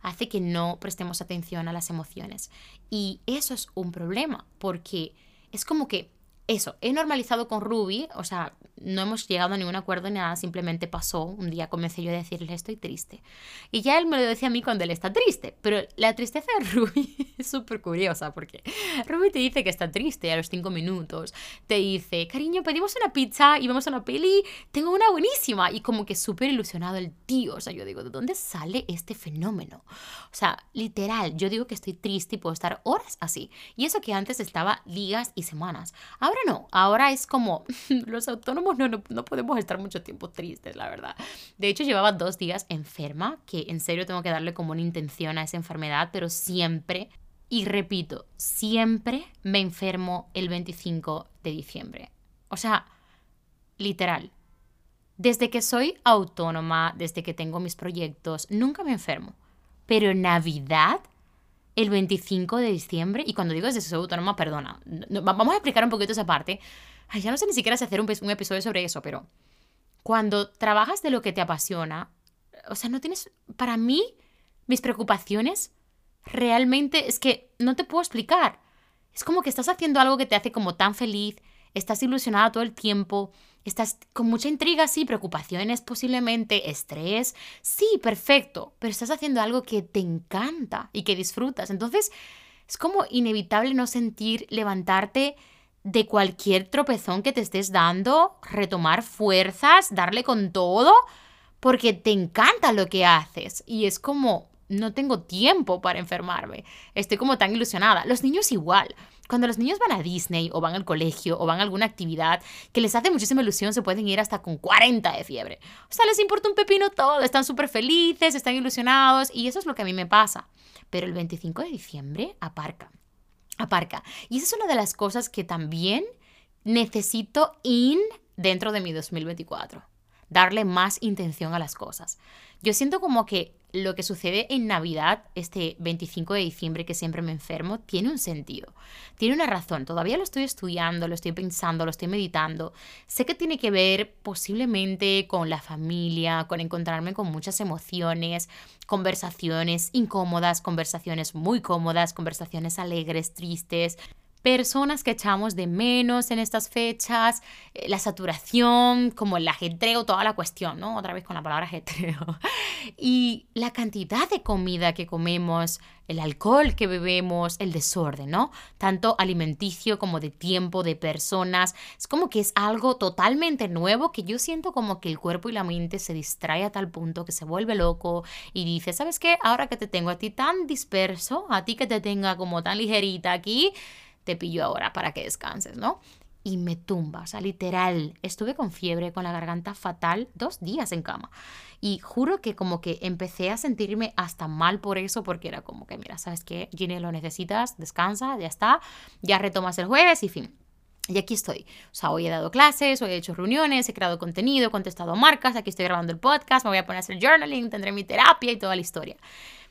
hace que no prestemos atención a las emociones. Y eso es un problema, porque es como que eso, he normalizado con Ruby, o sea, no hemos llegado a ningún acuerdo ni nada, simplemente pasó. Un día comencé yo a decirle estoy triste. Y ya él me lo decía a mí cuando él está triste. Pero la tristeza de <laughs> Ruby es súper curiosa porque Ruby te dice que está triste a los cinco minutos. Te dice, cariño, pedimos una pizza y vamos a una peli, tengo una buenísima. Y como que súper ilusionado el tío. O sea, yo digo, ¿de dónde sale este fenómeno? O sea, literal, yo digo que estoy triste y puedo estar horas así. Y eso que antes estaba días y semanas. Ahora no, ahora es como <laughs> los autónomos no, no, podemos estar mucho tiempo tristes, la verdad. De hecho, llevaba dos días enferma, que en serio tengo que darle como una intención a esa enfermedad, pero siempre, y repito, siempre me enfermo el 25 de diciembre. O sea, literal. Desde que soy autónoma, desde que tengo mis proyectos, nunca me enfermo. Pero Navidad el 25 de diciembre. Y cuando digo desde soy autónoma, perdona. vamos a explicar un poquito esa parte. Ay, ya no sé ni siquiera si hacer un, un episodio sobre eso, pero cuando trabajas de lo que te apasiona, o sea, no tienes. Para mí, mis preocupaciones realmente es que no te puedo explicar. Es como que estás haciendo algo que te hace como tan feliz, estás ilusionada todo el tiempo, Estás con mucha intriga, sí, preocupaciones, posiblemente estrés. Sí, perfecto, pero estás haciendo algo que te encanta y que disfrutas. Entonces, es como inevitable no sentir levantarte de cualquier tropezón que te estés dando, retomar fuerzas, darle con todo, porque te encanta lo que haces. Y es como, no tengo tiempo para enfermarme. Estoy como tan ilusionada. Los niños igual. Cuando los niños van a Disney o van al colegio o van a alguna actividad que les hace muchísima ilusión, se pueden ir hasta con 40 de fiebre. O sea, les importa un pepino todo, están súper felices, están ilusionados y eso es lo que a mí me pasa. Pero el 25 de diciembre aparca, aparca. Y esa es una de las cosas que también necesito in dentro de mi 2024. Darle más intención a las cosas. Yo siento como que lo que sucede en Navidad, este 25 de diciembre que siempre me enfermo, tiene un sentido, tiene una razón. Todavía lo estoy estudiando, lo estoy pensando, lo estoy meditando. Sé que tiene que ver posiblemente con la familia, con encontrarme con muchas emociones, conversaciones incómodas, conversaciones muy cómodas, conversaciones alegres, tristes. Personas que echamos de menos en estas fechas, eh, la saturación, como el ajetreo, toda la cuestión, ¿no? Otra vez con la palabra ajetreo. <laughs> Y la cantidad de comida que comemos, el alcohol que bebemos, el desorden, ¿no? Tanto alimenticio como de tiempo, de personas. Es como que es algo totalmente nuevo que yo siento como que el cuerpo y la mente se distrae a tal punto que se vuelve loco y dice, ¿sabes qué? Ahora que te tengo a ti tan disperso, a ti que te tenga como tan ligerita aquí, te pillo ahora para que descanses, ¿no? y me tumba, o sea, literal, estuve con fiebre, con la garganta fatal, dos días en cama. Y juro que como que empecé a sentirme hasta mal por eso, porque era como que, mira, ¿sabes qué? Ginny, lo necesitas, descansa, ya está, ya retomas el jueves y fin. Y aquí estoy. O sea, hoy he dado clases, hoy he hecho reuniones, he creado contenido, he contestado marcas, aquí estoy grabando el podcast, me voy a poner a hacer journaling, tendré mi terapia y toda la historia.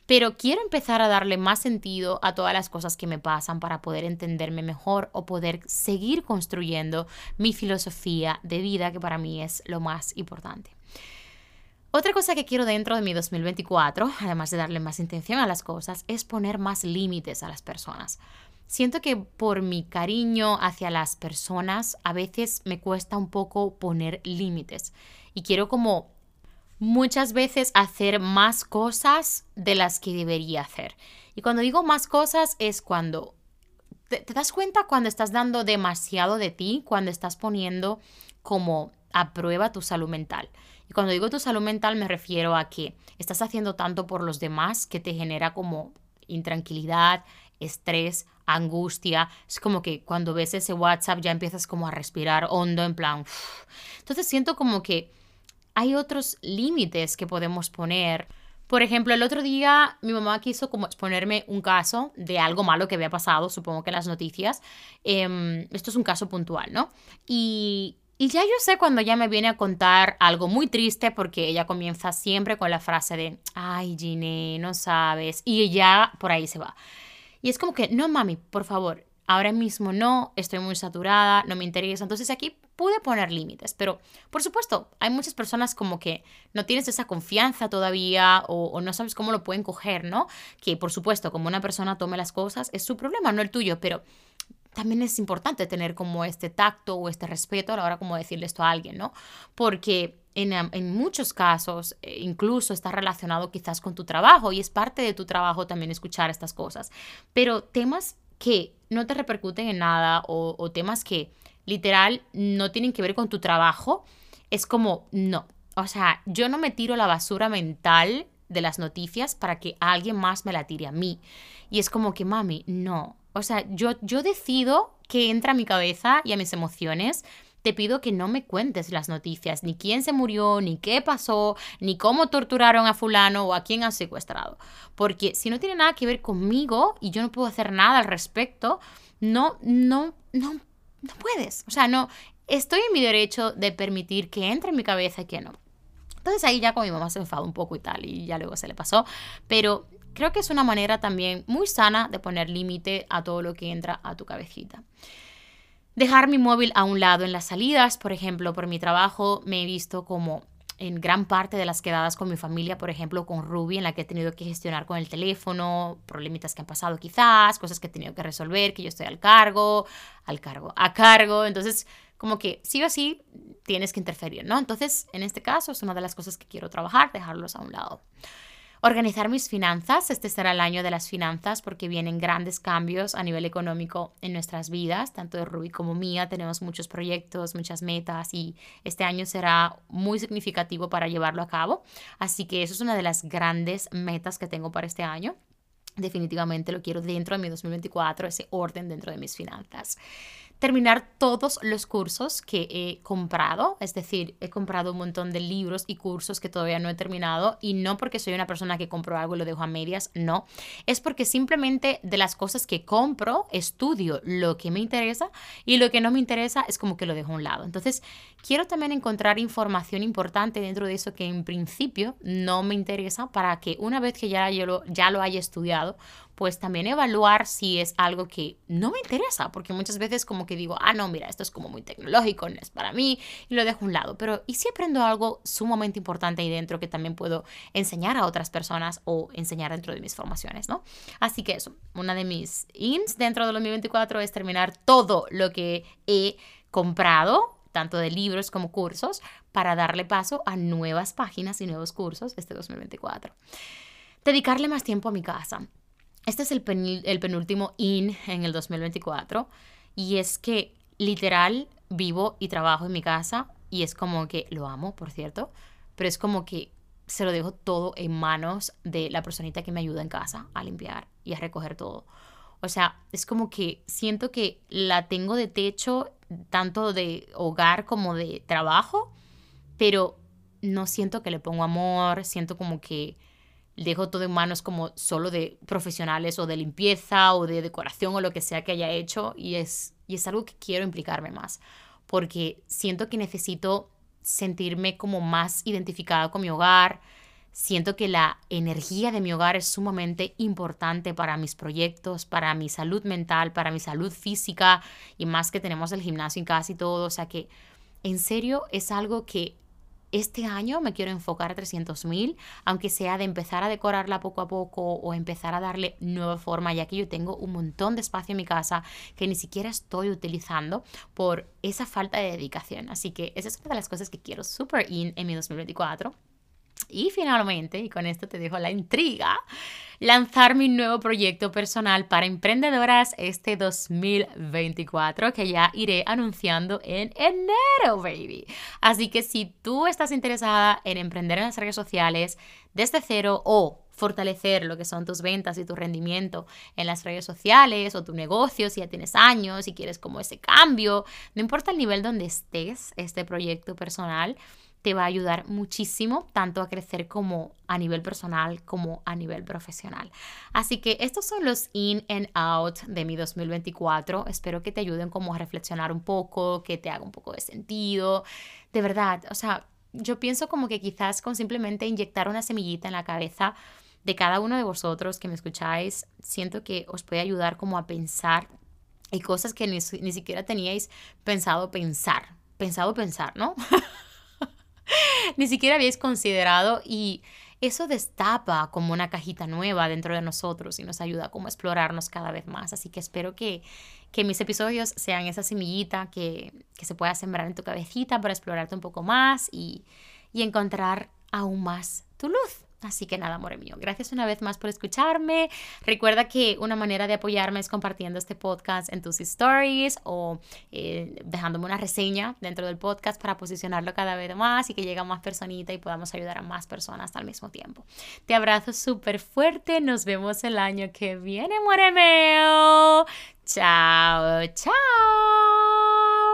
Pero quiero empezar a darle más sentido a todas las cosas que me pasan para poder entenderme mejor o poder seguir construyendo mi filosofía de vida, que para mí es lo más importante. Otra cosa que quiero dentro de mi 2024, además de darle más intención a las cosas, es poner más límites a las personas. Siento que por mi cariño hacia las personas a veces me cuesta un poco poner límites y quiero como muchas veces hacer más cosas de las que debería hacer. Y cuando digo más cosas es cuando te, das cuenta cuando estás dando demasiado de ti, cuando estás poniendo como a prueba tu salud mental. Y cuando digo tu salud mental me refiero a que estás haciendo tanto por los demás que te genera como intranquilidad, estrés, angustia. Es como que cuando ves ese WhatsApp ya empiezas como a respirar hondo en plan. Entonces siento como que hay otros límites que podemos poner. Por ejemplo, el otro día mi mamá quiso como exponerme un caso de algo malo que había pasado, supongo que en las noticias. Em, esto es un caso puntual, ¿no? Y, y ya yo sé cuando ella me viene a contar algo muy triste porque ella comienza siempre con la frase de, ay, Gine, no sabes. Y ya por ahí se va. Y es como que, no, mami, por favor, ahora mismo no, estoy muy saturada, no me interesa. Entonces aquí pude poner límites, pero por supuesto, hay muchas personas como que no tienes esa confianza todavía o, no sabes cómo lo pueden coger, ¿no? Que por supuesto, como una persona tome las cosas, es su problema, no el tuyo, pero también es importante tener como este tacto o este respeto a la hora como decirle esto a alguien, ¿no? Porque en, en, muchos casos eh, incluso está relacionado quizás con tu trabajo y es parte de tu trabajo también escuchar estas cosas. Pero temas que no te repercuten en nada o temas que literal no tienen que ver con tu trabajo, es como, no. O sea, yo no me tiro la basura mental de las noticias para que alguien más me la tire a mí. Y es como que, mami, no. O sea, yo, yo decido que entra a mi cabeza y a mis emociones. Te pido que no me cuentes las noticias, ni quién se murió, ni qué pasó, ni cómo torturaron a fulano o a quién han secuestrado. Porque si no tiene nada que ver conmigo y yo no puedo hacer nada al respecto, no, no, no no puedes. O sea, no, estoy en mi derecho de permitir que entre en mi cabeza y que no. Entonces ahí ya con mi mamá se enfadó un poco y tal, y ya luego se le pasó. Pero creo que es una manera también muy sana de poner límite a todo lo que entra a tu cabecita. Dejar mi móvil a un lado en las salidas, por ejemplo, por mi trabajo me he visto como en gran parte de las quedadas con mi familia, por ejemplo, con Ruby, en la que he tenido que gestionar con el teléfono, problemitas que han pasado quizás, cosas que he tenido que resolver, que yo estoy al cargo, al cargo, a cargo. Entonces, como que sí o sí tienes que interferir, ¿no? Entonces, en este caso es una de las cosas que quiero trabajar, dejarlos a un lado. Organizar mis finanzas. Este será el año de las finanzas porque vienen grandes cambios a nivel económico en nuestras vidas, tanto de Ruby como mía. Tenemos muchos proyectos, muchas metas y este año será muy significativo para llevarlo a cabo. Así que eso es una de las grandes metas que tengo para este año. Definitivamente lo quiero dentro de mi 2024, ese orden dentro de mis finanzas terminar todos los cursos que he comprado, es decir, he comprado un montón de libros y cursos que todavía no he terminado. Y no porque soy una persona que compro algo y lo dejo a medias, no, es porque simplemente de las cosas que compro estudio lo que me interesa y lo que no me interesa es como que lo dejo a un lado. Entonces, quiero también encontrar información importante dentro de eso que en principio no me interesa para que una vez que ya, lo, ya lo haya estudiado, pues también evaluar si es algo que no me interesa, porque muchas veces como que digo, ah, no, mira, esto es como muy tecnológico, no es para mí, y lo dejo a un lado, pero ¿y si aprendo algo sumamente importante ahí dentro que también puedo enseñar a otras personas o enseñar dentro de mis formaciones, ¿no? Así que eso, una de mis ins dentro del 2024 es terminar todo lo que he comprado tanto de libros como cursos, para darle paso a nuevas páginas y nuevos cursos este 2024. Dedicarle más tiempo a mi casa. Este es el, penúltimo IN en el 2024 y es que literal vivo y trabajo en mi casa y es como que lo amo, por cierto, pero es como que se lo dejo todo en manos de la personita que me ayuda en casa a limpiar y a recoger todo. O sea, es como que siento que la tengo de techo, tanto de hogar como de trabajo, pero no siento que le pongo amor, siento como que dejo todo en manos como solo de profesionales o de limpieza o de decoración o lo que sea que haya hecho y es, y es algo que quiero implicarme más porque siento que necesito sentirme como más identificada con mi hogar, siento que la energía de mi hogar es sumamente importante para mis proyectos, para mi salud mental, para mi salud física y más que tenemos el gimnasio en casa y todo, o sea que en serio es algo que este año me quiero enfocar a 300 mil, aunque sea de empezar a decorarla poco a poco o empezar a darle nueva forma, ya que yo tengo un montón de espacio en mi casa que ni siquiera estoy utilizando por esa falta de dedicación. Así que esa es una de las cosas que quiero super in en mi 2024. Y finalmente, y con esto te dejo la intriga, lanzar mi nuevo proyecto personal para emprendedoras este 2024 que ya iré anunciando en enero, baby. Así que si tú estás interesada en emprender en las redes sociales desde cero o fortalecer lo que son tus ventas y tu rendimiento en las redes sociales o tu negocio, si ya tienes años y quieres como ese cambio, no importa el nivel donde estés, este proyecto personal te va a ayudar muchísimo, tanto a crecer como a nivel personal como a nivel profesional. Así que estos son los in and out de mi 2024. Espero que te ayuden como a reflexionar un poco, que te haga un poco de sentido. De verdad, o sea, yo pienso como que quizás con simplemente inyectar una semillita en la cabeza de cada uno de vosotros que me escucháis, siento que os puede ayudar como a pensar y cosas que ni, ni siquiera teníais pensado pensar, pensado pensar, ¿no? <laughs> <laughs> ni siquiera habéis considerado y eso destapa como una cajita nueva dentro de nosotros y nos ayuda como a explorarnos cada vez más. Así que espero que, que mis episodios sean esa semillita que, que, se pueda sembrar en tu cabecita para explorarte un poco más y, y encontrar aún más tu luz. Así que nada, amor mío, gracias una vez más por escucharme. Recuerda que una manera de apoyarme es compartiendo este podcast en tus stories o eh, dejándome una reseña dentro del podcast para posicionarlo cada vez más y que llegue a más personita y podamos ayudar a más personas al mismo tiempo. Te abrazo súper fuerte. Nos vemos el año que viene, amor mío. Chao, chao.